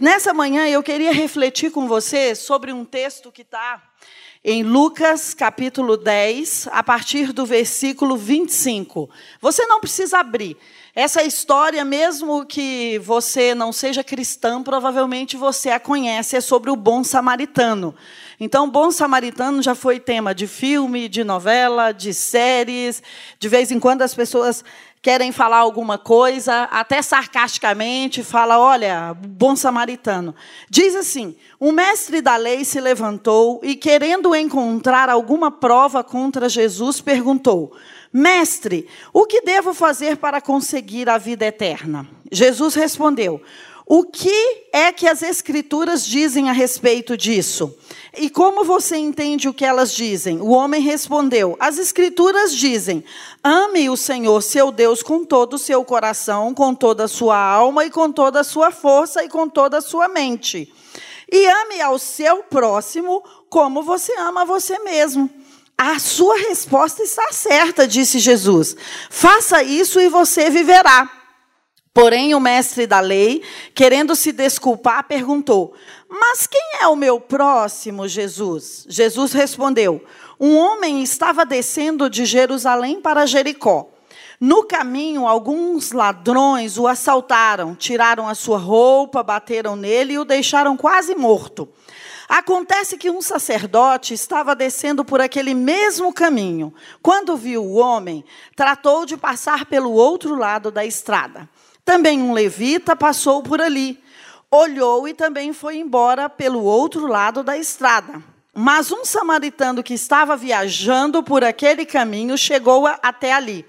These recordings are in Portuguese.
Nessa manhã eu queria refletir com você sobre um texto que está em Lucas capítulo 10, a partir do versículo 25. Você não precisa abrir. Essa história, mesmo que você não seja cristã, provavelmente você a conhece, é sobre o bom samaritano. Então, o bom samaritano já foi tema de filme, de novela, de séries. De vez em quando as pessoas querem falar alguma coisa, até sarcasticamente, fala: olha, bom samaritano. Diz assim: o mestre da lei se levantou e, querendo encontrar alguma prova contra Jesus, perguntou: Mestre, o que devo fazer para conseguir a vida eterna? Jesus respondeu: O que é que as Escrituras dizem a respeito disso? E como você entende o que elas dizem? O homem respondeu: As Escrituras dizem: Ame o Senhor, seu Deus, com todo o seu coração, com toda a sua alma e com toda a sua força e com toda a sua mente. E ame ao seu próximo como você ama a você mesmo. A sua resposta está certa, disse Jesus. Faça isso e você viverá. Porém, o mestre da lei, querendo se desculpar, perguntou: Mas quem é o meu próximo, Jesus? Jesus respondeu: Um homem estava descendo de Jerusalém para Jericó. No caminho, alguns ladrões o assaltaram, tiraram a sua roupa, bateram nele e o deixaram quase morto. Acontece que um sacerdote estava descendo por aquele mesmo caminho. Quando viu o homem, tratou de passar pelo outro lado da estrada. Também um levita passou por ali, olhou e também foi embora pelo outro lado da estrada. Mas um samaritano que estava viajando por aquele caminho chegou até ali.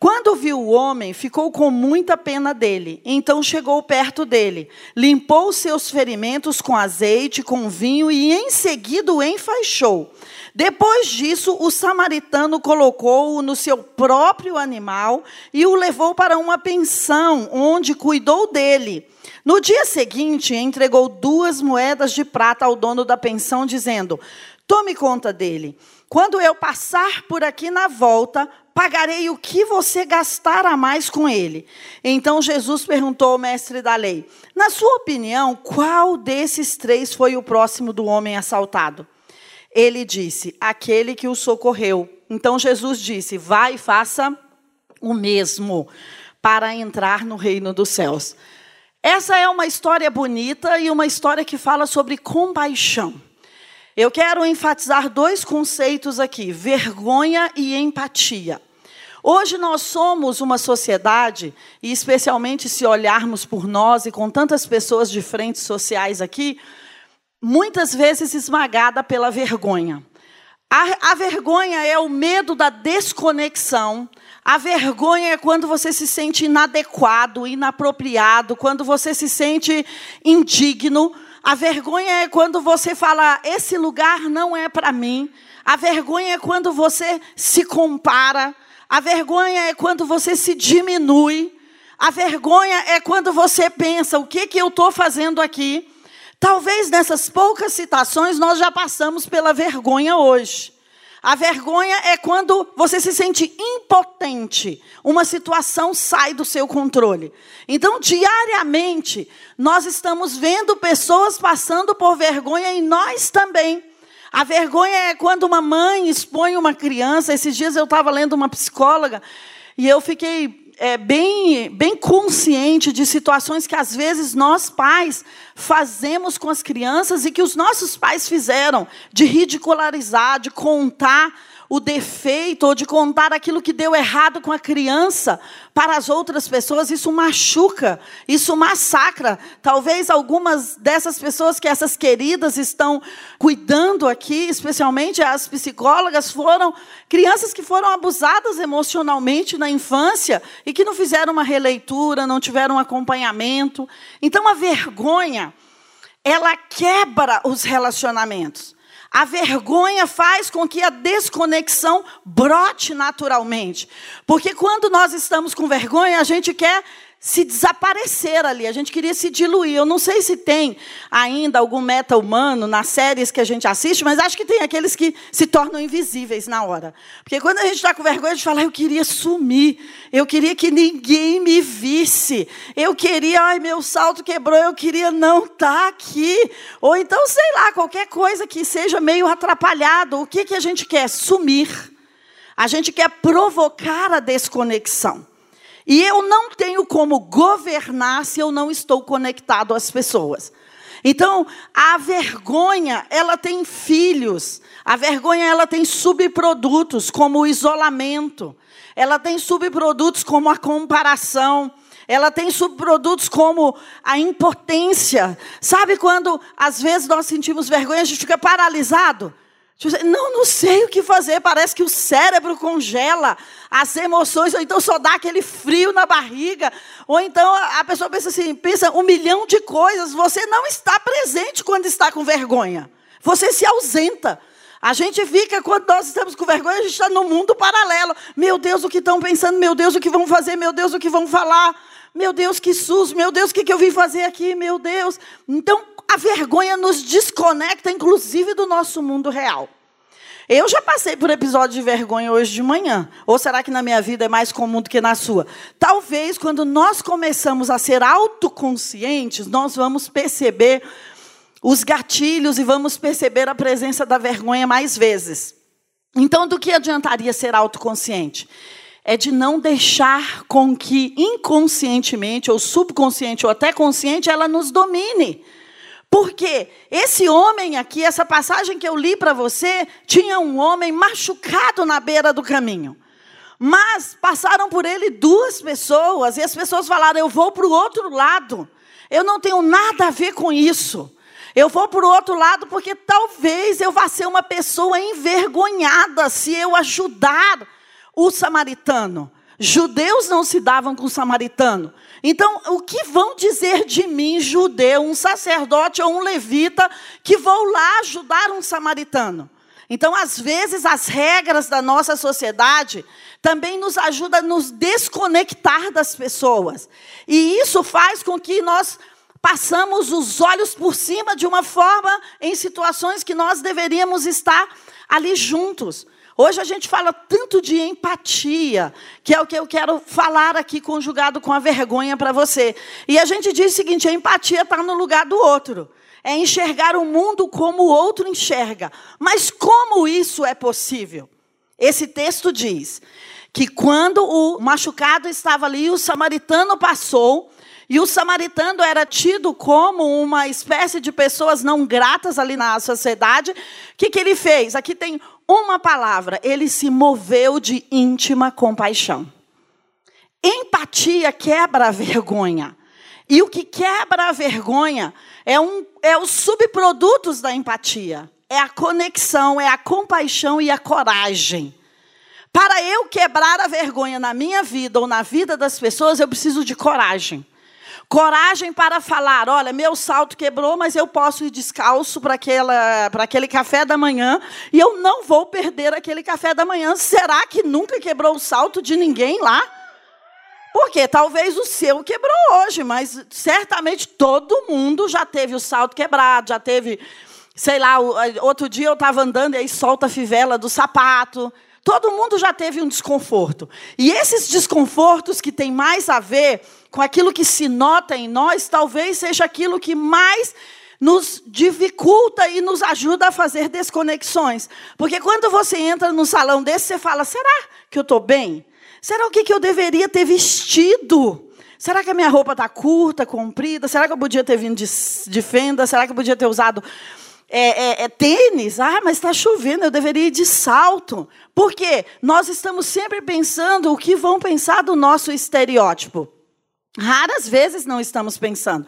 Quando viu o homem, ficou com muita pena dele. Então chegou perto dele, limpou seus ferimentos com azeite, com vinho e em seguida o enfaixou. Depois disso, o samaritano colocou-o no seu próprio animal e o levou para uma pensão, onde cuidou dele. No dia seguinte, entregou duas moedas de prata ao dono da pensão, dizendo: Tome conta dele. Quando eu passar por aqui na volta, pagarei o que você gastar a mais com ele. Então Jesus perguntou ao mestre da lei: Na sua opinião, qual desses três foi o próximo do homem assaltado? Ele disse: aquele que o socorreu. Então Jesus disse: vai e faça o mesmo para entrar no reino dos céus. Essa é uma história bonita e uma história que fala sobre compaixão. Eu quero enfatizar dois conceitos aqui: vergonha e empatia. Hoje nós somos uma sociedade, e especialmente se olharmos por nós e com tantas pessoas de frentes sociais aqui, muitas vezes esmagada pela vergonha. A, a, vergonha é o medo da desconexão. A vergonha é quando você se sente inadequado, inapropriado, quando você se sente indigno. A vergonha é quando você fala: esse lugar não é para mim. A vergonha é quando você se compara. A vergonha é quando você se diminui. A vergonha é quando você pensa: o que, que eu estou fazendo aqui? Talvez nessas poucas citações nós já passamos pela vergonha hoje. A vergonha é quando você se sente impotente, uma situação sai do seu controle. Então, diariamente, nós estamos vendo pessoas passando por vergonha e nós também. A vergonha é quando uma mãe expõe uma criança. Esses dias eu estava lendo uma psicóloga e eu fiquei é, bem, bem consciente de situações que às vezes nós pais fazemos com as crianças e que os nossos pais fizeram, de ridicularizar, de contar o defeito ou de contar aquilo que deu errado com a criança para as outras pessoas, isso machuca, isso massacra. Talvez algumas dessas pessoas que essas queridas estão cuidando aqui, especialmente as psicólogas, foram crianças que foram abusadas emocionalmente na infância e que não fizeram uma releitura, não tiveram um acompanhamento. Então a vergonha, ela quebra os relacionamentos. A vergonha faz com que a desconexão brote naturalmente. Porque quando nós estamos com vergonha, a gente quer se desaparecer ali, a gente queria se diluir. Eu não sei se tem ainda algum meta-humano nas séries que a gente assiste, mas acho que tem aqueles que se tornam invisíveis na hora. Porque quando a gente está com vergonha, a gente fala, eu queria sumir, eu queria que ninguém me visse, eu queria, ai, meu salto quebrou, eu queria não estar tá aqui. Ou então, sei lá, qualquer coisa que seja meio atrapalhado, o que, que a gente quer? Sumir. A gente quer provocar a desconexão. E eu não tenho como governar se eu não estou conectado às pessoas. Então, a vergonha, ela tem filhos. A vergonha, ela tem subprodutos, como o isolamento. Ela tem subprodutos como a comparação. Ela tem subprodutos como a impotência. Sabe quando, às vezes, nós sentimos vergonha, a gente fica paralisado? Não, não sei o que fazer, parece que o cérebro congela as emoções, ou então só dá aquele frio na barriga, ou então a pessoa pensa assim, pensa um milhão de coisas, você não está presente quando está com vergonha, você se ausenta. A gente fica, quando nós estamos com vergonha, a gente está no mundo paralelo. Meu Deus, o que estão pensando? Meu Deus, o que vão fazer? Meu Deus, o que vão falar? Meu Deus, que susto! Meu Deus, o que, que eu vim fazer aqui? Meu Deus! Então, a vergonha nos desconecta, inclusive, do nosso mundo real. Eu já passei por episódio de vergonha hoje de manhã. Ou será que na minha vida é mais comum do que na sua? Talvez quando nós começamos a ser autoconscientes, nós vamos perceber os gatilhos e vamos perceber a presença da vergonha mais vezes. Então, do que adiantaria ser autoconsciente? É de não deixar com que inconscientemente, ou subconsciente, ou até consciente, ela nos domine. Porque esse homem aqui, essa passagem que eu li para você, tinha um homem machucado na beira do caminho. Mas passaram por ele duas pessoas, e as pessoas falaram: Eu vou para o outro lado. Eu não tenho nada a ver com isso. Eu vou para o outro lado porque talvez eu vá ser uma pessoa envergonhada se eu ajudar o samaritano. Judeus não se davam com o samaritano. Então, o que vão dizer de mim, judeu, um sacerdote ou um levita, que vou lá ajudar um samaritano? Então, às vezes, as regras da nossa sociedade também nos ajudam a nos desconectar das pessoas. E isso faz com que nós passamos os olhos por cima de uma forma em situações que nós deveríamos estar ali juntos. Hoje a gente fala tanto de empatia, que é o que eu quero falar aqui conjugado com a vergonha para você. E a gente diz o seguinte: a empatia está no lugar do outro. É enxergar o mundo como o outro enxerga. Mas como isso é possível? Esse texto diz que quando o machucado estava ali, o samaritano passou, e o samaritano era tido como uma espécie de pessoas não gratas ali na sociedade. O que, que ele fez? Aqui tem uma palavra, ele se moveu de íntima compaixão. Empatia quebra a vergonha. E o que quebra a vergonha é, um, é os subprodutos da empatia. É a conexão, é a compaixão e a coragem. Para eu quebrar a vergonha na minha vida ou na vida das pessoas, eu preciso de coragem. Coragem para falar: olha, meu salto quebrou, mas eu posso ir descalço para aquele café da manhã e eu não vou perder aquele café da manhã. Será que nunca quebrou o salto de ninguém lá? Porque talvez o seu quebrou hoje, mas certamente todo mundo já teve o salto quebrado, já teve, sei lá, outro dia eu estava andando e aí solta a fivela do sapato. Todo mundo já teve um desconforto. E esses desconfortos que têm mais a ver com aquilo que se nota em nós, talvez seja aquilo que mais nos dificulta e nos ajuda a fazer desconexões. Porque quando você entra num salão desse, você fala: será que eu estou bem? Será o que, que eu deveria ter vestido? Será que a minha roupa está curta, comprida? Será que eu podia ter vindo de, de fenda? Será que eu podia ter usado é, é, é tênis? Ah, mas está chovendo, eu deveria ir de salto. Por quê? Nós estamos sempre pensando o que vão pensar do nosso estereótipo. Raras vezes não estamos pensando.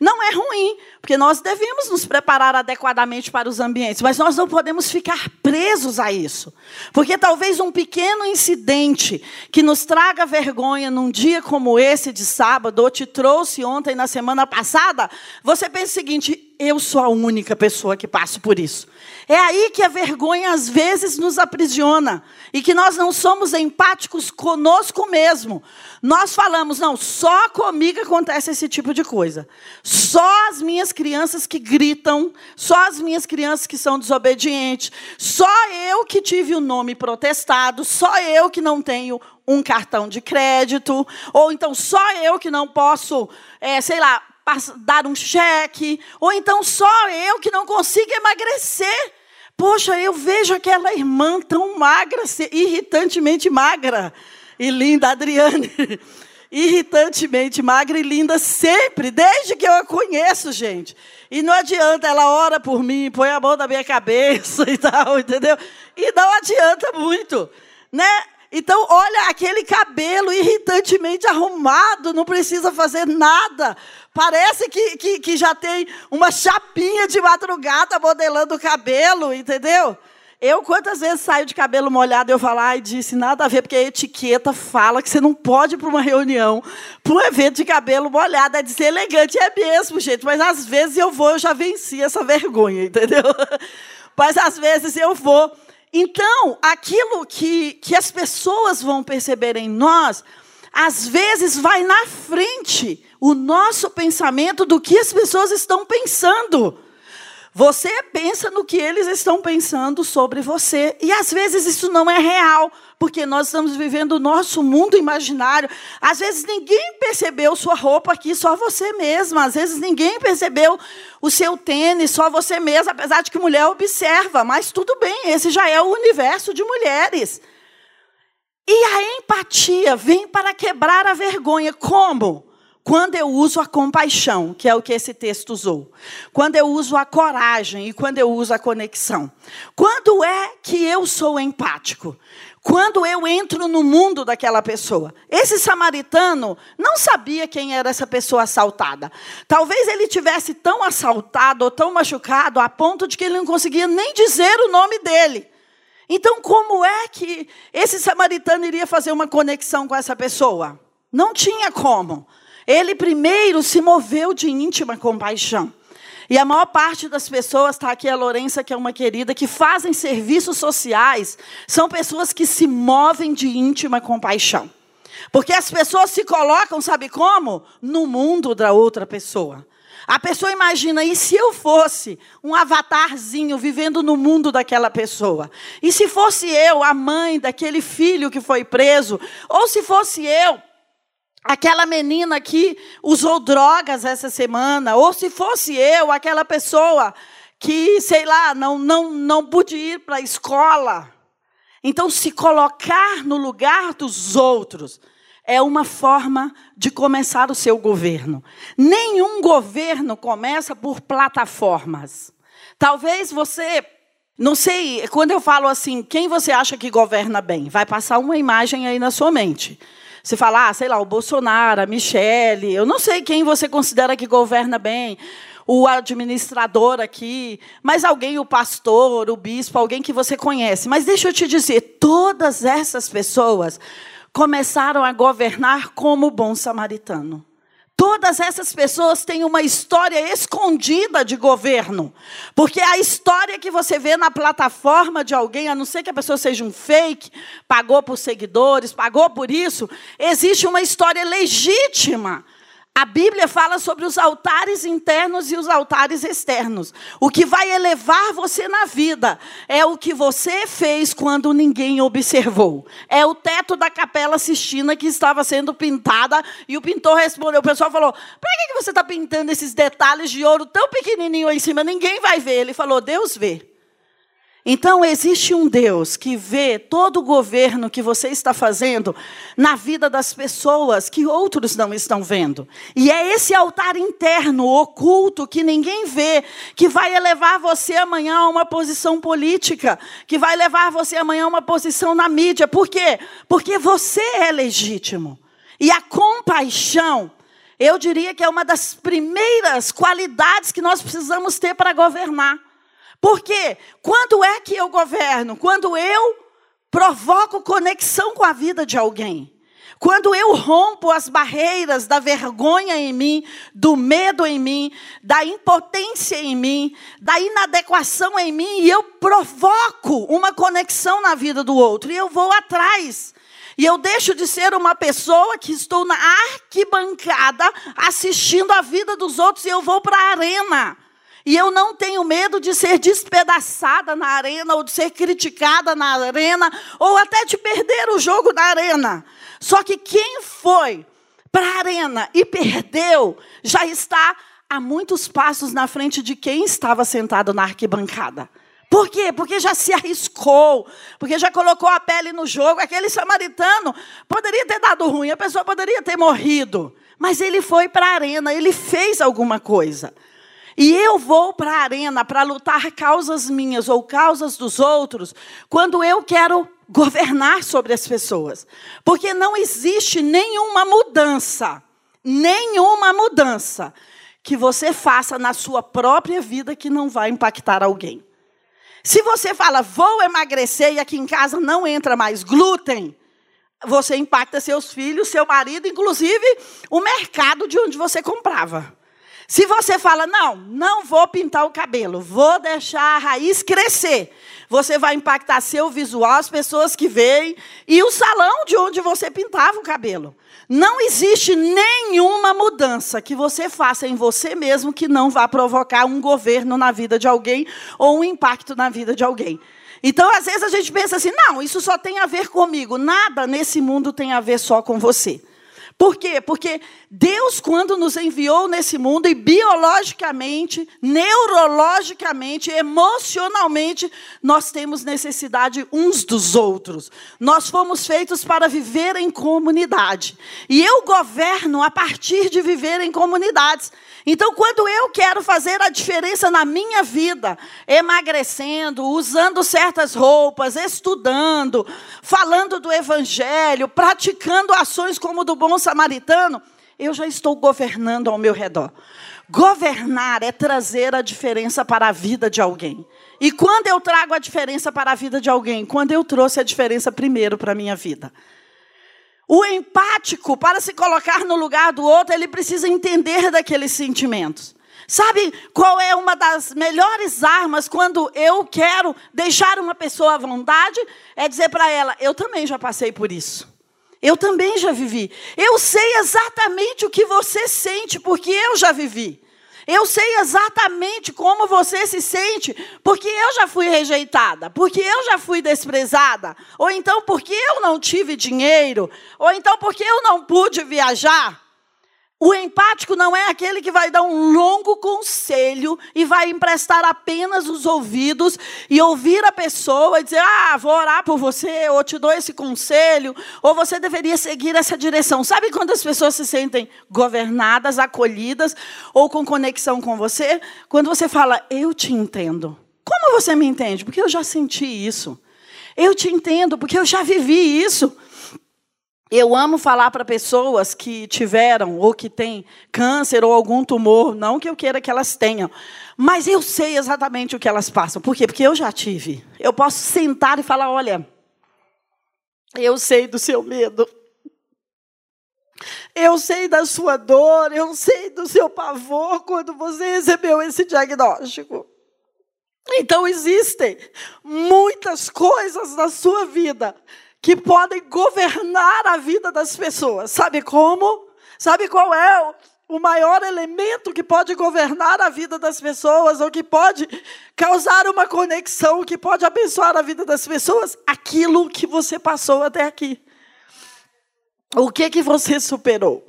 Não é ruim, porque nós devemos nos preparar adequadamente para os ambientes, mas nós não podemos ficar presos a isso. Porque talvez um pequeno incidente que nos traga vergonha num dia como esse de sábado, ou te trouxe ontem na semana passada, você pensa o seguinte: eu sou a única pessoa que passo por isso. É aí que a vergonha às vezes nos aprisiona e que nós não somos empáticos conosco mesmo. Nós falamos, não, só comigo acontece esse tipo de coisa. Só as minhas crianças que gritam, só as minhas crianças que são desobedientes, só eu que tive o nome protestado, só eu que não tenho um cartão de crédito, ou então só eu que não posso, é, sei lá, dar um cheque, ou então só eu que não consigo emagrecer. Poxa, eu vejo aquela irmã tão magra, irritantemente magra e linda, Adriane. Irritantemente magra e linda sempre, desde que eu a conheço, gente. E não adianta, ela ora por mim, põe a mão na minha cabeça e tal, entendeu? E não adianta muito, né? Então, olha aquele cabelo irritantemente arrumado, não precisa fazer nada. Parece que, que, que já tem uma chapinha de madrugada modelando o cabelo, entendeu? Eu, quantas vezes saio de cabelo molhado, eu falo, ai, disse, nada a ver, porque a etiqueta fala que você não pode ir para uma reunião, para um evento de cabelo molhado, é de ser elegante, é mesmo, gente, mas às vezes eu vou, eu já venci essa vergonha, entendeu? Mas às vezes eu vou. Então, aquilo que, que as pessoas vão perceber em nós, às vezes vai na frente o nosso pensamento do que as pessoas estão pensando. Você pensa no que eles estão pensando sobre você. E às vezes isso não é real, porque nós estamos vivendo o nosso mundo imaginário. Às vezes ninguém percebeu sua roupa aqui, só você mesma. Às vezes ninguém percebeu o seu tênis, só você mesma, apesar de que mulher observa. Mas tudo bem, esse já é o universo de mulheres. E a empatia vem para quebrar a vergonha. Como? Quando eu uso a compaixão, que é o que esse texto usou. Quando eu uso a coragem e quando eu uso a conexão. Quando é que eu sou empático? Quando eu entro no mundo daquela pessoa. Esse samaritano não sabia quem era essa pessoa assaltada. Talvez ele tivesse tão assaltado ou tão machucado a ponto de que ele não conseguia nem dizer o nome dele. Então, como é que esse samaritano iria fazer uma conexão com essa pessoa? Não tinha como. Ele primeiro se moveu de íntima compaixão. E a maior parte das pessoas, está aqui a Lourença, que é uma querida, que fazem serviços sociais, são pessoas que se movem de íntima compaixão. Porque as pessoas se colocam, sabe como? No mundo da outra pessoa. A pessoa imagina, e se eu fosse um avatarzinho vivendo no mundo daquela pessoa? E se fosse eu, a mãe daquele filho que foi preso? Ou se fosse eu, aquela menina que usou drogas essa semana, ou se fosse eu, aquela pessoa que, sei lá, não, não, não pude ir para a escola. Então, se colocar no lugar dos outros é uma forma de começar o seu governo. Nenhum governo começa por plataformas. Talvez você não sei, quando eu falo assim, quem você acha que governa bem? Vai passar uma imagem aí na sua mente. Você fala, ah, sei lá, o Bolsonaro, a Michele, eu não sei quem você considera que governa bem, o administrador aqui, mas alguém, o pastor, o bispo, alguém que você conhece. Mas deixa eu te dizer, todas essas pessoas começaram a governar como bom samaritano. Todas essas pessoas têm uma história escondida de governo. Porque a história que você vê na plataforma de alguém, a não ser que a pessoa seja um fake, pagou por seguidores, pagou por isso, existe uma história legítima a Bíblia fala sobre os altares internos e os altares externos. O que vai elevar você na vida é o que você fez quando ninguém observou. É o teto da capela Sistina que estava sendo pintada e o pintor respondeu. O pessoal falou: para que você está pintando esses detalhes de ouro tão pequenininho aí em cima? Ninguém vai ver. Ele falou: Deus vê. Então, existe um Deus que vê todo o governo que você está fazendo na vida das pessoas que outros não estão vendo. E é esse altar interno, oculto, que ninguém vê, que vai elevar você amanhã a uma posição política, que vai levar você amanhã a uma posição na mídia. Por quê? Porque você é legítimo. E a compaixão, eu diria que é uma das primeiras qualidades que nós precisamos ter para governar. Porque quando é que eu governo? Quando eu provoco conexão com a vida de alguém. Quando eu rompo as barreiras da vergonha em mim, do medo em mim, da impotência em mim, da inadequação em mim, e eu provoco uma conexão na vida do outro, e eu vou atrás. E eu deixo de ser uma pessoa que estou na arquibancada assistindo a vida dos outros e eu vou para a arena. E eu não tenho medo de ser despedaçada na arena, ou de ser criticada na arena, ou até de perder o jogo na arena. Só que quem foi para a arena e perdeu, já está a muitos passos na frente de quem estava sentado na arquibancada. Por quê? Porque já se arriscou, porque já colocou a pele no jogo. Aquele samaritano poderia ter dado ruim, a pessoa poderia ter morrido, mas ele foi para a arena, ele fez alguma coisa. E eu vou para a arena para lutar causas minhas ou causas dos outros, quando eu quero governar sobre as pessoas. Porque não existe nenhuma mudança, nenhuma mudança que você faça na sua própria vida que não vai impactar alguém. Se você fala, vou emagrecer e aqui em casa não entra mais glúten, você impacta seus filhos, seu marido, inclusive o mercado de onde você comprava. Se você fala, não, não vou pintar o cabelo, vou deixar a raiz crescer, você vai impactar seu visual, as pessoas que veem e o salão de onde você pintava o cabelo. Não existe nenhuma mudança que você faça em você mesmo que não vá provocar um governo na vida de alguém ou um impacto na vida de alguém. Então, às vezes a gente pensa assim: não, isso só tem a ver comigo. Nada nesse mundo tem a ver só com você. Por quê? Porque Deus, quando nos enviou nesse mundo, e biologicamente, neurologicamente, emocionalmente, nós temos necessidade uns dos outros. Nós fomos feitos para viver em comunidade. E eu governo a partir de viver em comunidades. Então, quando eu quero fazer a diferença na minha vida, emagrecendo, usando certas roupas, estudando, falando do evangelho, praticando ações como do bom samaritano, eu já estou governando ao meu redor. Governar é trazer a diferença para a vida de alguém. E quando eu trago a diferença para a vida de alguém? Quando eu trouxe a diferença primeiro para a minha vida. O empático, para se colocar no lugar do outro, ele precisa entender daqueles sentimentos. Sabe qual é uma das melhores armas quando eu quero deixar uma pessoa à vontade? É dizer para ela: eu também já passei por isso. Eu também já vivi. Eu sei exatamente o que você sente, porque eu já vivi. Eu sei exatamente como você se sente, porque eu já fui rejeitada, porque eu já fui desprezada, ou então porque eu não tive dinheiro, ou então porque eu não pude viajar. O empático não é aquele que vai dar um longo conselho e vai emprestar apenas os ouvidos e ouvir a pessoa e dizer: Ah, vou orar por você, ou te dou esse conselho, ou você deveria seguir essa direção. Sabe quando as pessoas se sentem governadas, acolhidas ou com conexão com você? Quando você fala: Eu te entendo. Como você me entende? Porque eu já senti isso. Eu te entendo, porque eu já vivi isso. Eu amo falar para pessoas que tiveram ou que têm câncer ou algum tumor, não que eu queira que elas tenham, mas eu sei exatamente o que elas passam. Por quê? Porque eu já tive. Eu posso sentar e falar: olha, eu sei do seu medo. Eu sei da sua dor, eu sei do seu pavor quando você recebeu esse diagnóstico. Então existem muitas coisas na sua vida que podem governar a vida das pessoas. Sabe como? Sabe qual é o maior elemento que pode governar a vida das pessoas, ou que pode causar uma conexão, que pode abençoar a vida das pessoas? Aquilo que você passou até aqui. O que que você superou?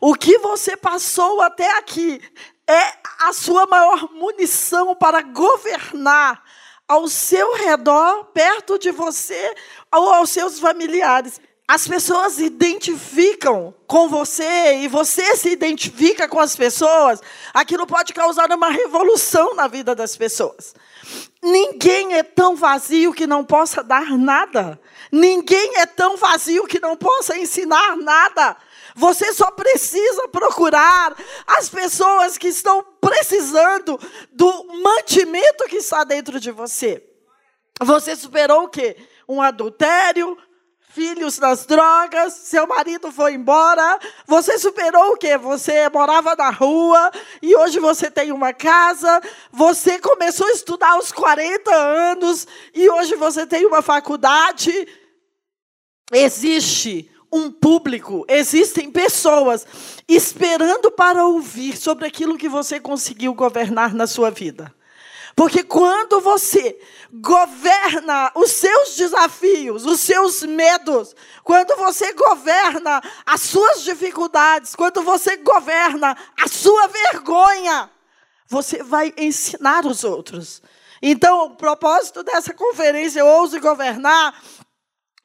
O que você passou até aqui é a sua maior munição para governar ao seu redor, perto de você ou aos seus familiares. As pessoas identificam com você e você se identifica com as pessoas, aquilo pode causar uma revolução na vida das pessoas. Ninguém é tão vazio que não possa dar nada. Ninguém é tão vazio que não possa ensinar nada. Você só precisa procurar as pessoas que estão precisando do mantimento que está dentro de você. Você superou o quê? Um adultério, filhos nas drogas, seu marido foi embora, você superou o quê? Você morava na rua e hoje você tem uma casa, você começou a estudar aos 40 anos e hoje você tem uma faculdade. Existe um público, existem pessoas esperando para ouvir sobre aquilo que você conseguiu governar na sua vida. Porque quando você governa os seus desafios, os seus medos, quando você governa as suas dificuldades, quando você governa a sua vergonha, você vai ensinar os outros. Então, o propósito dessa conferência, Eu Ouso Governar,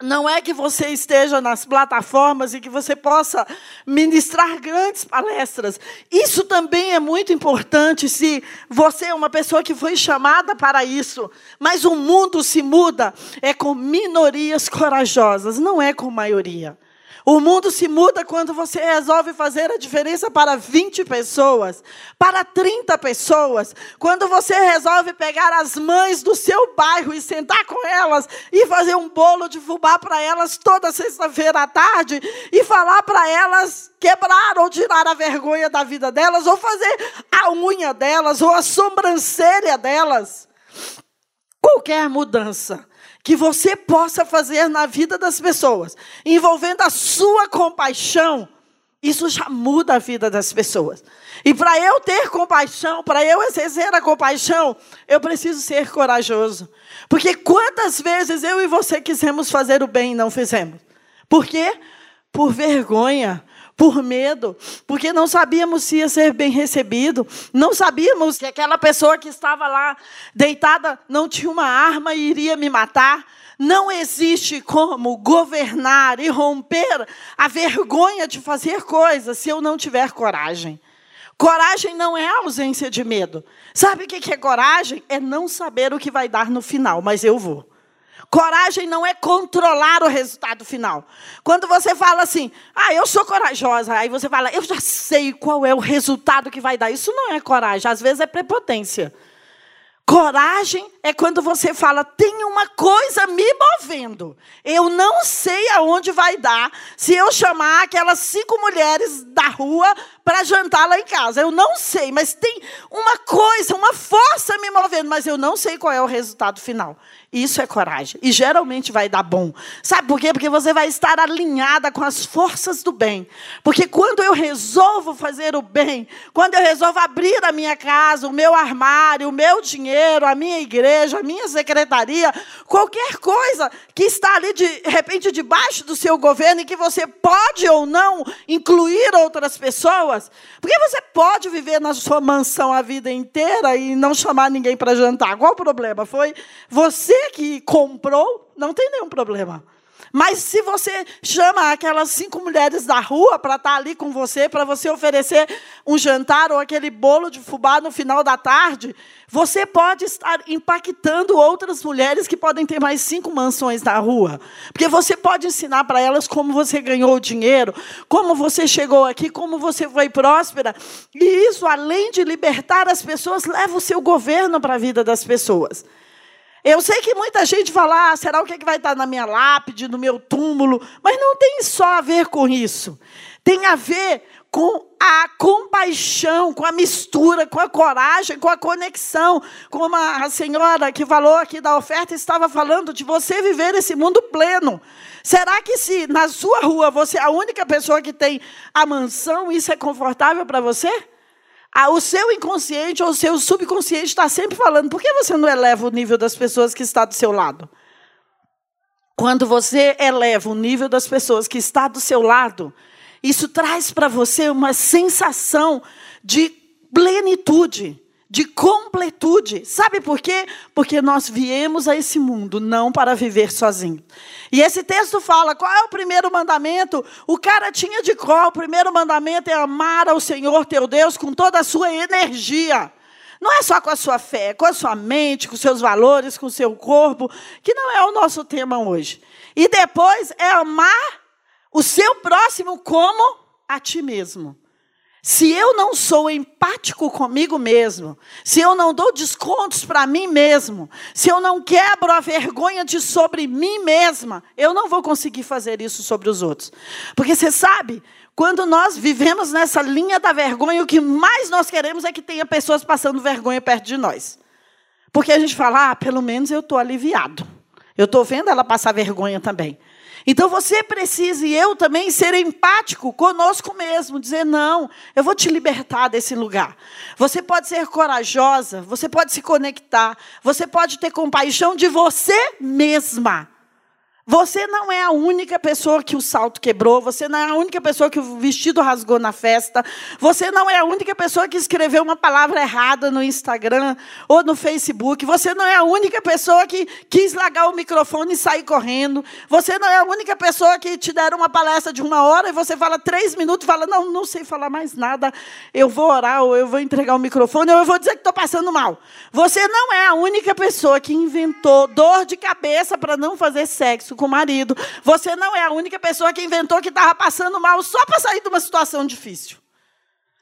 não é que você esteja nas plataformas e que você possa ministrar grandes palestras. Isso também é muito importante se você é uma pessoa que foi chamada para isso. Mas o mundo se muda é com minorias corajosas, não é com maioria. O mundo se muda quando você resolve fazer a diferença para 20 pessoas, para 30 pessoas. Quando você resolve pegar as mães do seu bairro e sentar com elas e fazer um bolo de fubá para elas toda sexta-feira à tarde e falar para elas quebrar ou tirar a vergonha da vida delas, ou fazer a unha delas, ou a sobrancelha delas. Qualquer mudança que você possa fazer na vida das pessoas, envolvendo a sua compaixão, isso já muda a vida das pessoas. E para eu ter compaixão, para eu exercer a compaixão, eu preciso ser corajoso. Porque quantas vezes eu e você quisemos fazer o bem e não fizemos? Por quê? Por vergonha, por medo, porque não sabíamos se ia ser bem recebido, não sabíamos que aquela pessoa que estava lá deitada não tinha uma arma e iria me matar. Não existe como governar e romper a vergonha de fazer coisas se eu não tiver coragem. Coragem não é ausência de medo. Sabe o que é coragem? É não saber o que vai dar no final, mas eu vou. Coragem não é controlar o resultado final. Quando você fala assim, ah, eu sou corajosa, aí você fala, eu já sei qual é o resultado que vai dar. Isso não é coragem, às vezes é prepotência. Coragem é quando você fala, tem uma coisa me movendo. Eu não sei aonde vai dar se eu chamar aquelas cinco mulheres da rua para jantar lá em casa. Eu não sei, mas tem uma coisa, uma força me movendo, mas eu não sei qual é o resultado final. Isso é coragem. E geralmente vai dar bom. Sabe por quê? Porque você vai estar alinhada com as forças do bem. Porque quando eu resolvo fazer o bem, quando eu resolvo abrir a minha casa, o meu armário, o meu dinheiro, a minha igreja, a minha secretaria, qualquer coisa que está ali de repente debaixo do seu governo e que você pode ou não incluir outras pessoas, porque você pode viver na sua mansão a vida inteira e não chamar ninguém para jantar. Qual o problema? Foi você que comprou, não tem nenhum problema. Mas se você chama aquelas cinco mulheres da rua para estar tá ali com você, para você oferecer um jantar ou aquele bolo de fubá no final da tarde, você pode estar impactando outras mulheres que podem ter mais cinco mansões na rua. Porque você pode ensinar para elas como você ganhou o dinheiro, como você chegou aqui, como você foi próspera. E isso, além de libertar as pessoas, leva o seu governo para a vida das pessoas. Eu sei que muita gente fala, ah, será o que, é que vai estar na minha lápide, no meu túmulo? Mas não tem só a ver com isso. Tem a ver com a compaixão, com a mistura, com a coragem, com a conexão. Como a senhora que falou aqui da oferta estava falando de você viver esse mundo pleno. Será que se na sua rua você é a única pessoa que tem a mansão, isso é confortável para você? O seu inconsciente ou o seu subconsciente está sempre falando: por que você não eleva o nível das pessoas que está do seu lado? Quando você eleva o nível das pessoas que está do seu lado, isso traz para você uma sensação de plenitude de completude. Sabe por quê? Porque nós viemos a esse mundo não para viver sozinho. E esse texto fala: qual é o primeiro mandamento? O cara tinha de qual? O primeiro mandamento é amar ao Senhor teu Deus com toda a sua energia. Não é só com a sua fé, com a sua mente, com seus valores, com o seu corpo, que não é o nosso tema hoje. E depois é amar o seu próximo como a ti mesmo. Se eu não sou empático comigo mesmo, se eu não dou descontos para mim mesmo, se eu não quebro a vergonha de sobre mim mesma, eu não vou conseguir fazer isso sobre os outros. Porque você sabe, quando nós vivemos nessa linha da vergonha, o que mais nós queremos é que tenha pessoas passando vergonha perto de nós. Porque a gente fala, ah, pelo menos eu estou aliviado. Eu estou vendo ela passar vergonha também. Então você precisa, e eu também, ser empático conosco mesmo, dizer: não, eu vou te libertar desse lugar. Você pode ser corajosa, você pode se conectar, você pode ter compaixão de você mesma. Você não é a única pessoa que o salto quebrou, você não é a única pessoa que o vestido rasgou na festa, você não é a única pessoa que escreveu uma palavra errada no Instagram ou no Facebook, você não é a única pessoa que quis largar o microfone e sair correndo, você não é a única pessoa que te deram uma palestra de uma hora e você fala três minutos e fala: Não, não sei falar mais nada, eu vou orar, ou eu vou entregar o microfone, ou eu vou dizer que estou passando mal. Você não é a única pessoa que inventou dor de cabeça para não fazer sexo com o marido. Você não é a única pessoa que inventou que estava passando mal só para sair de uma situação difícil.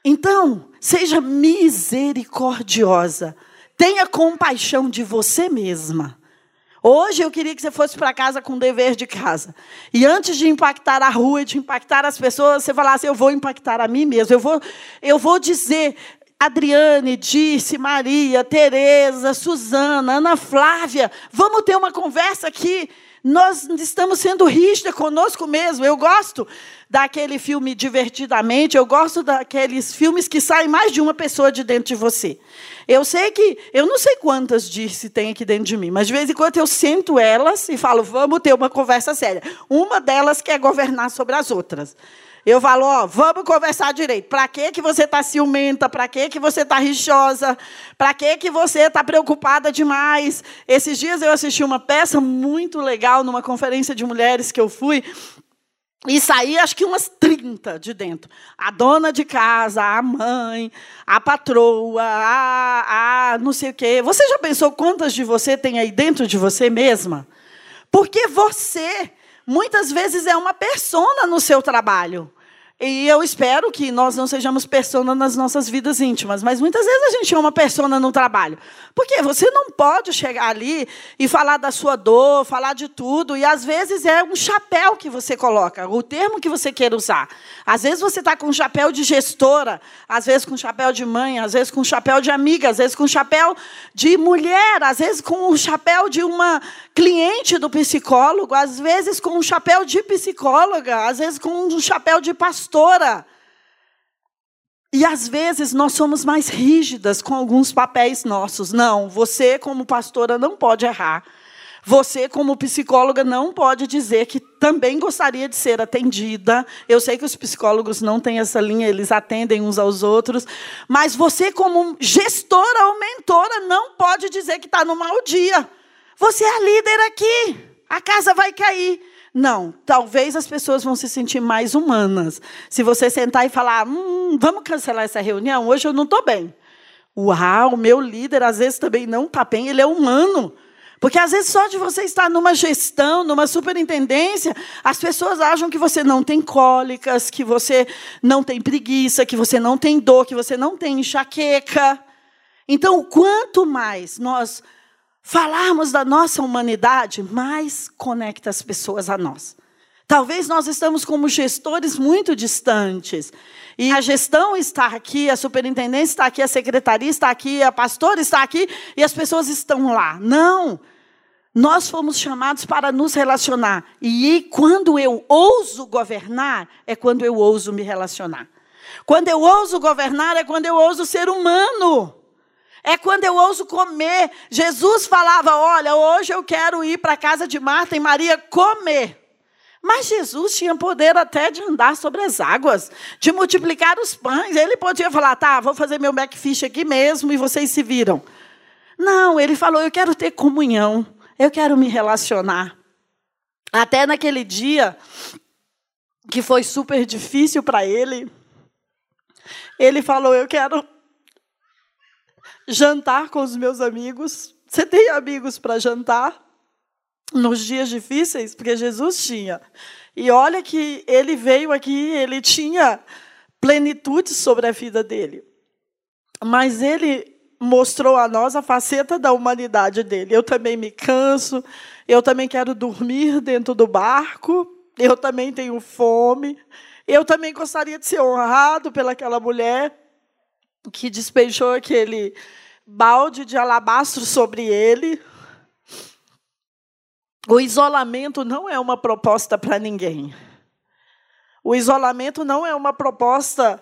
Então, seja misericordiosa. Tenha compaixão de você mesma. Hoje eu queria que você fosse para casa com dever de casa. E antes de impactar a rua, de impactar as pessoas, você falasse: Eu vou impactar a mim mesmo. Eu vou, eu vou dizer: Adriane, Disse, Maria, Tereza, Suzana, Ana Flávia, vamos ter uma conversa aqui. Nós estamos sendo rígidos conosco mesmo. Eu gosto daquele filme Divertidamente, eu gosto daqueles filmes que saem mais de uma pessoa de dentro de você. Eu sei que, eu não sei quantas disse tem aqui dentro de mim, mas de vez em quando eu sento elas e falo, vamos ter uma conversa séria. Uma delas quer governar sobre as outras. Eu falo, ó, vamos conversar direito. Para que que você está ciumenta? Para que que você está rixosa? Para que que você está preocupada demais? Esses dias eu assisti uma peça muito legal numa conferência de mulheres que eu fui. E saí, acho que umas 30 de dentro. A dona de casa, a mãe, a patroa, a, a não sei o quê. Você já pensou quantas de você tem aí dentro de você mesma? Porque você muitas vezes é uma persona no seu trabalho. E eu espero que nós não sejamos persona nas nossas vidas íntimas, mas muitas vezes a gente é uma persona no trabalho. Porque você não pode chegar ali e falar da sua dor, falar de tudo, e às vezes é um chapéu que você coloca, o termo que você quer usar. Às vezes você está com um chapéu de gestora, às vezes com um chapéu de mãe, às vezes com um chapéu de amiga, às vezes com um chapéu de mulher, às vezes com um chapéu de uma cliente do psicólogo, às vezes com um chapéu de psicóloga, às vezes com um chapéu de pastora. E às vezes nós somos mais rígidas com alguns papéis nossos. Não, você, como pastora, não pode errar. Você, como psicóloga, não pode dizer que também gostaria de ser atendida. Eu sei que os psicólogos não têm essa linha, eles atendem uns aos outros. Mas você, como gestora ou mentora, não pode dizer que está no mau dia. Você é a líder aqui. A casa vai cair. Não, talvez as pessoas vão se sentir mais humanas. Se você sentar e falar, hum, vamos cancelar essa reunião, hoje eu não estou bem. Uau, o meu líder às vezes também não está bem, ele é humano. Porque às vezes só de você estar numa gestão, numa superintendência, as pessoas acham que você não tem cólicas, que você não tem preguiça, que você não tem dor, que você não tem enxaqueca. Então, quanto mais nós falarmos da nossa humanidade, mais conecta as pessoas a nós. Talvez nós estamos como gestores muito distantes. E a gestão está aqui, a superintendência está aqui, a secretaria está aqui, a pastora está aqui e as pessoas estão lá. Não. Nós fomos chamados para nos relacionar. E quando eu ouso governar, é quando eu ouso me relacionar. Quando eu ouso governar, é quando eu ouso ser humano. É quando eu ouso comer. Jesus falava: Olha, hoje eu quero ir para a casa de Marta e Maria comer. Mas Jesus tinha poder até de andar sobre as águas, de multiplicar os pães. Ele podia falar: Tá, vou fazer meu backfish aqui mesmo e vocês se viram. Não, ele falou: Eu quero ter comunhão, eu quero me relacionar. Até naquele dia, que foi super difícil para ele, ele falou: Eu quero jantar com os meus amigos. Você tem amigos para jantar nos dias difíceis? Porque Jesus tinha. E olha que ele veio aqui, ele tinha plenitude sobre a vida dele. Mas ele mostrou a nós a faceta da humanidade dele. Eu também me canso, eu também quero dormir dentro do barco, eu também tenho fome, eu também gostaria de ser honrado pelaquela mulher que despejou aquele balde de alabastro sobre ele. O isolamento não é uma proposta para ninguém. O isolamento não é uma proposta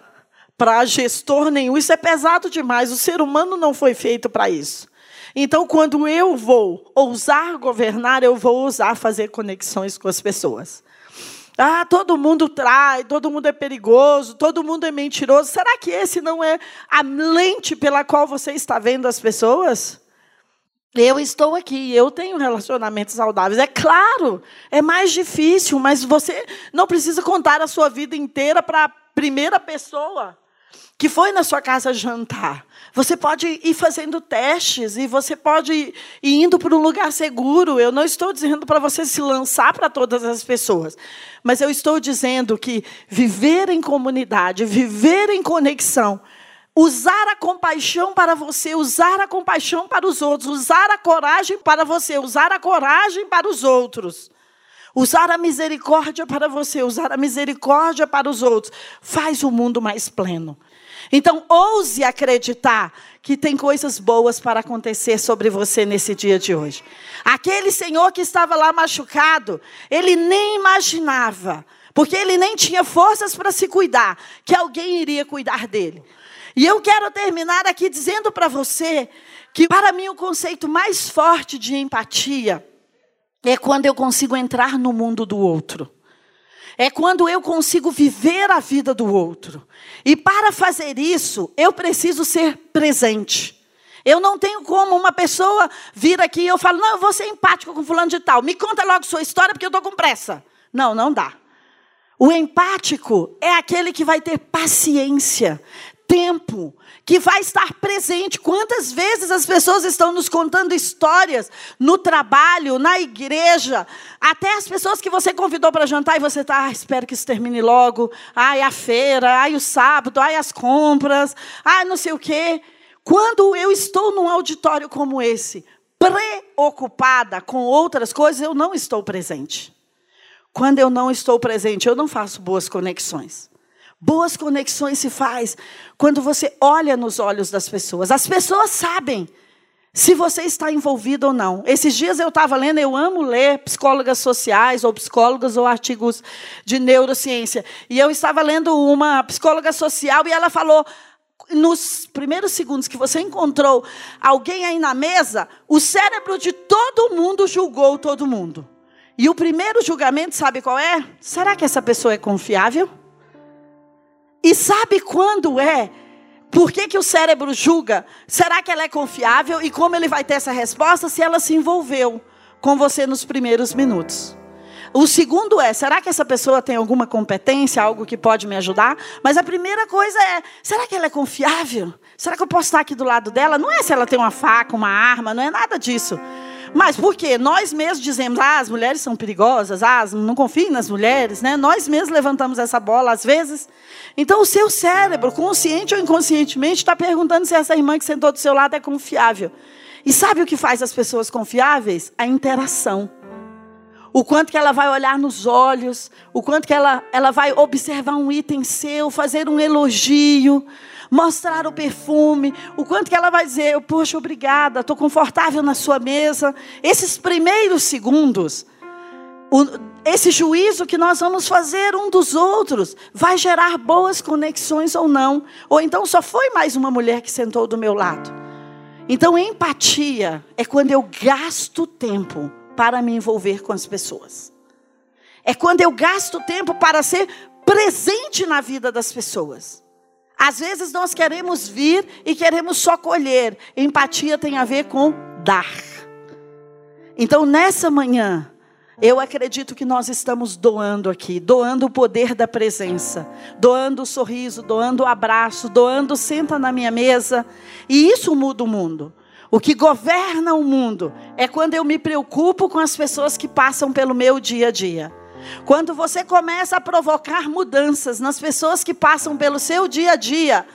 para gestor nenhum. Isso é pesado demais. O ser humano não foi feito para isso. Então, quando eu vou ousar governar, eu vou ousar fazer conexões com as pessoas. Ah, todo mundo trai, todo mundo é perigoso, todo mundo é mentiroso. Será que esse não é a lente pela qual você está vendo as pessoas? Eu estou aqui, eu tenho relacionamentos saudáveis. É claro, é mais difícil, mas você não precisa contar a sua vida inteira para a primeira pessoa que foi na sua casa jantar. Você pode ir fazendo testes e você pode ir indo para um lugar seguro. Eu não estou dizendo para você se lançar para todas as pessoas, mas eu estou dizendo que viver em comunidade, viver em conexão, usar a compaixão para você, usar a compaixão para os outros, usar a coragem para você, usar a coragem para os outros. Usar a misericórdia para você, usar a misericórdia para os outros, faz o mundo mais pleno. Então, ouse acreditar que tem coisas boas para acontecer sobre você nesse dia de hoje. Aquele senhor que estava lá machucado, ele nem imaginava, porque ele nem tinha forças para se cuidar, que alguém iria cuidar dele. E eu quero terminar aqui dizendo para você que, para mim, o conceito mais forte de empatia é quando eu consigo entrar no mundo do outro. É quando eu consigo viver a vida do outro. E para fazer isso, eu preciso ser presente. Eu não tenho como uma pessoa vir aqui e eu falo, não, eu vou ser empático com fulano de tal. Me conta logo sua história porque eu estou com pressa. Não, não dá. O empático é aquele que vai ter paciência, tempo, que vai estar presente. Quantas vezes as pessoas estão nos contando histórias no trabalho, na igreja, até as pessoas que você convidou para jantar e você está, ah, espero que isso termine logo. Ai, a feira, ai, o sábado, ai, as compras, ai, não sei o quê. Quando eu estou num auditório como esse, preocupada com outras coisas, eu não estou presente. Quando eu não estou presente, eu não faço boas conexões. Boas conexões se faz quando você olha nos olhos das pessoas. As pessoas sabem se você está envolvido ou não. Esses dias eu estava lendo, eu amo ler psicólogas sociais, ou psicólogas, ou artigos de neurociência. E eu estava lendo uma psicóloga social e ela falou. Nos primeiros segundos que você encontrou alguém aí na mesa, o cérebro de todo mundo julgou todo mundo. E o primeiro julgamento, sabe qual é? Será que essa pessoa é confiável? E sabe quando é? Por que, que o cérebro julga? Será que ela é confiável? E como ele vai ter essa resposta se ela se envolveu com você nos primeiros minutos? O segundo é: será que essa pessoa tem alguma competência, algo que pode me ajudar? Mas a primeira coisa é: será que ela é confiável? Será que eu posso estar aqui do lado dela? Não é se ela tem uma faca, uma arma, não é nada disso. Mas por quê? Nós mesmos dizemos, ah, as mulheres são perigosas, ah, não confiem nas mulheres, né? Nós mesmos levantamos essa bola às vezes. Então o seu cérebro, consciente ou inconscientemente, está perguntando se essa irmã que sentou do seu lado é confiável. E sabe o que faz as pessoas confiáveis? A interação. O quanto que ela vai olhar nos olhos, o quanto que ela, ela vai observar um item seu, fazer um elogio, mostrar o perfume, o quanto que ela vai dizer, poxa, obrigada, estou confortável na sua mesa. Esses primeiros segundos, o, esse juízo que nós vamos fazer um dos outros vai gerar boas conexões ou não. Ou então só foi mais uma mulher que sentou do meu lado. Então, empatia é quando eu gasto tempo para me envolver com as pessoas. É quando eu gasto tempo para ser presente na vida das pessoas. Às vezes nós queremos vir e queremos só colher. Empatia tem a ver com dar. Então, nessa manhã, eu acredito que nós estamos doando aqui, doando o poder da presença, doando o sorriso, doando o abraço, doando senta na minha mesa, e isso muda o mundo. O que governa o mundo é quando eu me preocupo com as pessoas que passam pelo meu dia a dia. Quando você começa a provocar mudanças nas pessoas que passam pelo seu dia a dia,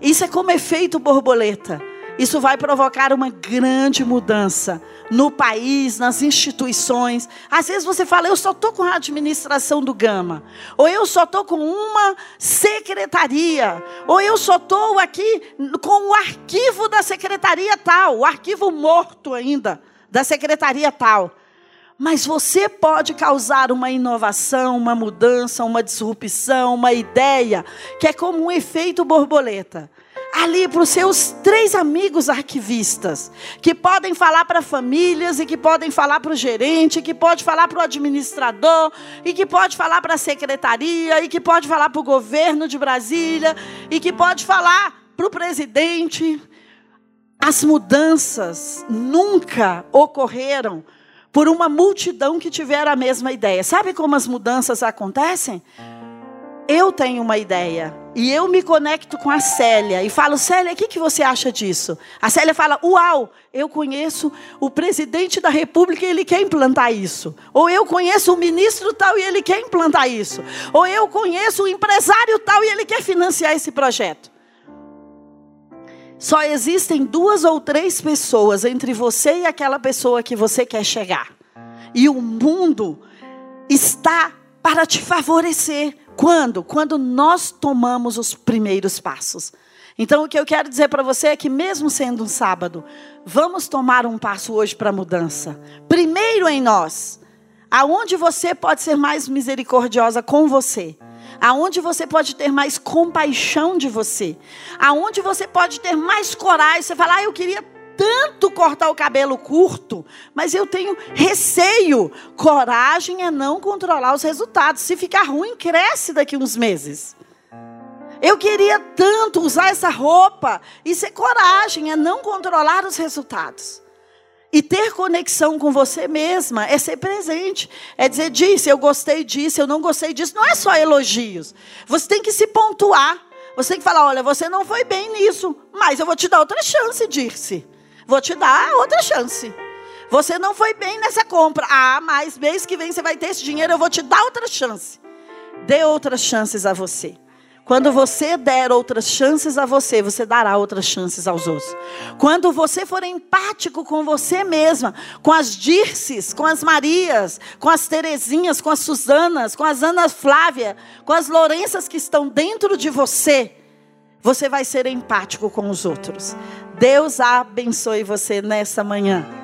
isso é como efeito borboleta. Isso vai provocar uma grande mudança no país, nas instituições. Às vezes você fala, eu só estou com a administração do Gama, ou eu só estou com uma secretaria, ou eu só estou aqui com o arquivo da secretaria tal, o arquivo morto ainda da secretaria tal. Mas você pode causar uma inovação, uma mudança, uma disrupção, uma ideia, que é como um efeito borboleta ali para os seus três amigos arquivistas, que podem falar para famílias, e que podem falar para o gerente, que pode falar para o administrador, e que pode falar para a secretaria, e que pode falar para o governo de Brasília, e que pode falar para o presidente. As mudanças nunca ocorreram por uma multidão que tiver a mesma ideia. Sabe como as mudanças acontecem? Eu tenho uma ideia. E eu me conecto com a Célia e falo, Célia, o que, que você acha disso? A Célia fala, uau, eu conheço o presidente da república e ele quer implantar isso. Ou eu conheço o ministro tal e ele quer implantar isso. Ou eu conheço o empresário tal e ele quer financiar esse projeto. Só existem duas ou três pessoas entre você e aquela pessoa que você quer chegar. E o mundo está para te favorecer. Quando? Quando nós tomamos os primeiros passos. Então, o que eu quero dizer para você é que, mesmo sendo um sábado, vamos tomar um passo hoje para a mudança. Primeiro em nós. Aonde você pode ser mais misericordiosa com você. Aonde você pode ter mais compaixão de você. Aonde você pode ter mais coragem. Você fala, ah, eu queria tanto cortar o cabelo curto, mas eu tenho receio. Coragem é não controlar os resultados. Se ficar ruim, cresce daqui uns meses. Eu queria tanto usar essa roupa. Isso é coragem, é não controlar os resultados. E ter conexão com você mesma é ser presente. É dizer, disse, eu gostei disso, eu não gostei disso. Não é só elogios. Você tem que se pontuar. Você tem que falar, olha, você não foi bem nisso, mas eu vou te dar outra chance, disse. Vou te dar outra chance. Você não foi bem nessa compra. Ah, mas mês que vem você vai ter esse dinheiro, eu vou te dar outra chance. Dê outras chances a você. Quando você der outras chances a você, você dará outras chances aos outros. Quando você for empático com você mesma, com as Dirces, com as Marias, com as Terezinhas, com as Suzanas, com as Ana Flávia, com as Lourenças que estão dentro de você, você vai ser empático com os outros. Deus abençoe você nessa manhã.